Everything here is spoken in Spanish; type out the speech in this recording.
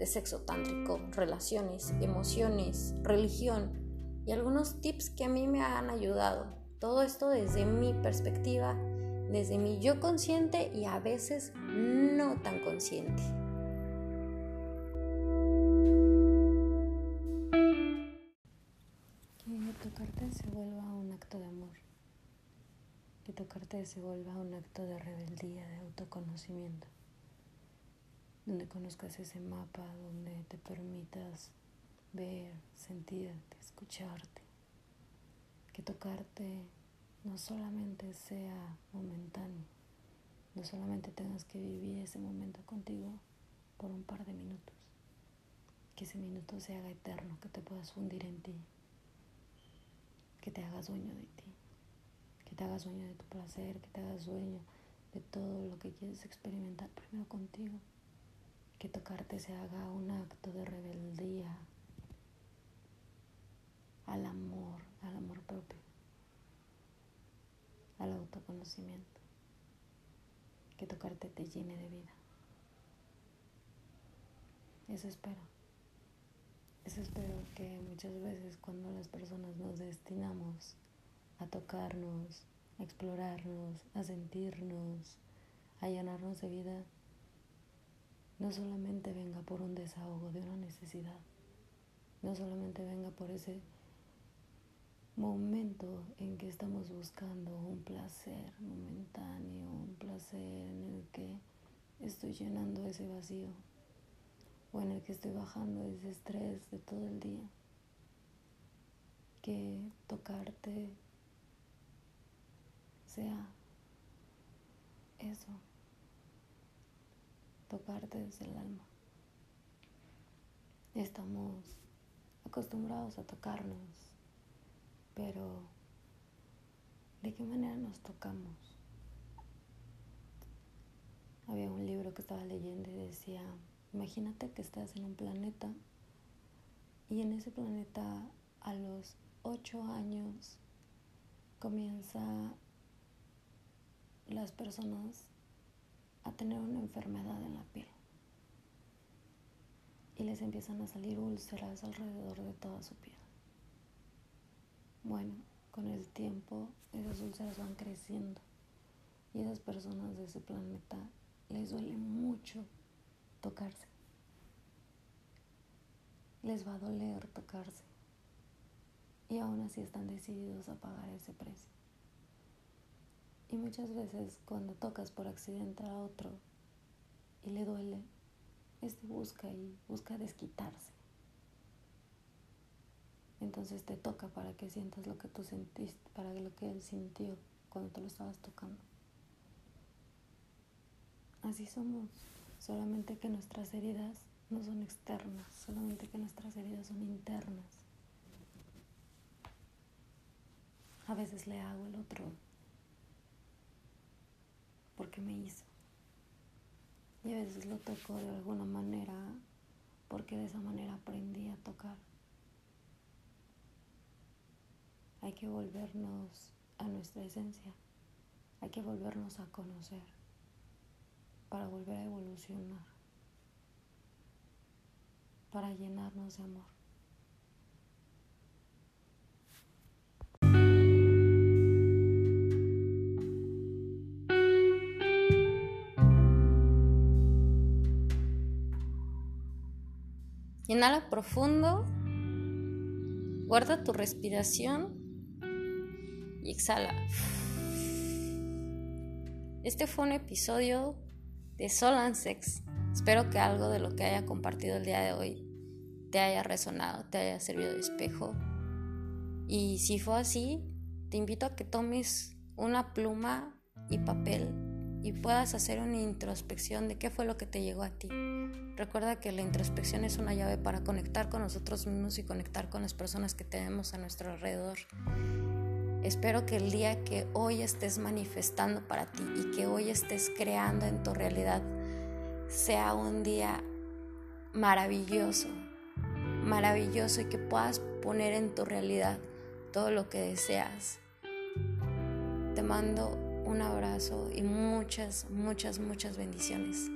de sexo tántrico, relaciones, emociones, religión y algunos tips que a mí me han ayudado. Todo esto desde mi perspectiva, desde mi yo consciente y a veces no tan consciente. Que tocarte se vuelva un acto de amor. Que tocarte se vuelva un acto de rebeldía, de autoconocimiento donde conozcas ese mapa, donde te permitas ver, sentirte, escucharte, que tocarte no solamente sea momentáneo, no solamente tengas que vivir ese momento contigo por un par de minutos, que ese minuto se haga eterno, que te puedas fundir en ti, que te hagas dueño de ti, que te hagas dueño de tu placer, que te hagas dueño de todo lo que quieres experimentar primero contigo que tocarte se haga un acto de rebeldía al amor, al amor propio, al autoconocimiento, que tocarte te llene de vida. Eso espero. Eso espero que muchas veces cuando las personas nos destinamos a tocarnos, a explorarnos, a sentirnos, a llenarnos de vida, no solamente venga por un desahogo de una necesidad, no solamente venga por ese momento en que estamos buscando un placer momentáneo, un placer en el que estoy llenando ese vacío o en el que estoy bajando ese estrés de todo el día. Que tocarte sea eso tocarte desde el alma. Estamos acostumbrados a tocarnos, pero ¿de qué manera nos tocamos? Había un libro que estaba leyendo y decía, imagínate que estás en un planeta y en ese planeta a los ocho años comienza las personas a tener una enfermedad en la piel. Y les empiezan a salir úlceras alrededor de toda su piel. Bueno, con el tiempo esas úlceras van creciendo y esas personas de ese planeta les duele mucho tocarse. Les va a doler tocarse. Y aún así están decididos a pagar ese precio. Y muchas veces cuando tocas por accidente a otro y le duele, este busca y busca desquitarse. Entonces te toca para que sientas lo que tú sentiste, para lo que él sintió cuando te lo estabas tocando. Así somos, solamente que nuestras heridas no son externas, solamente que nuestras heridas son internas. A veces le hago el otro porque me hizo. Y a veces lo toco de alguna manera porque de esa manera aprendí a tocar. Hay que volvernos a nuestra esencia, hay que volvernos a conocer para volver a evolucionar, para llenarnos de amor. Inhala profundo, guarda tu respiración y exhala. Este fue un episodio de Sol and Sex. Espero que algo de lo que haya compartido el día de hoy te haya resonado, te haya servido de espejo. Y si fue así, te invito a que tomes una pluma y papel y puedas hacer una introspección de qué fue lo que te llegó a ti. Recuerda que la introspección es una llave para conectar con nosotros mismos y conectar con las personas que tenemos a nuestro alrededor. Espero que el día que hoy estés manifestando para ti y que hoy estés creando en tu realidad sea un día maravilloso, maravilloso y que puedas poner en tu realidad todo lo que deseas. Te mando un abrazo y muchas, muchas, muchas bendiciones.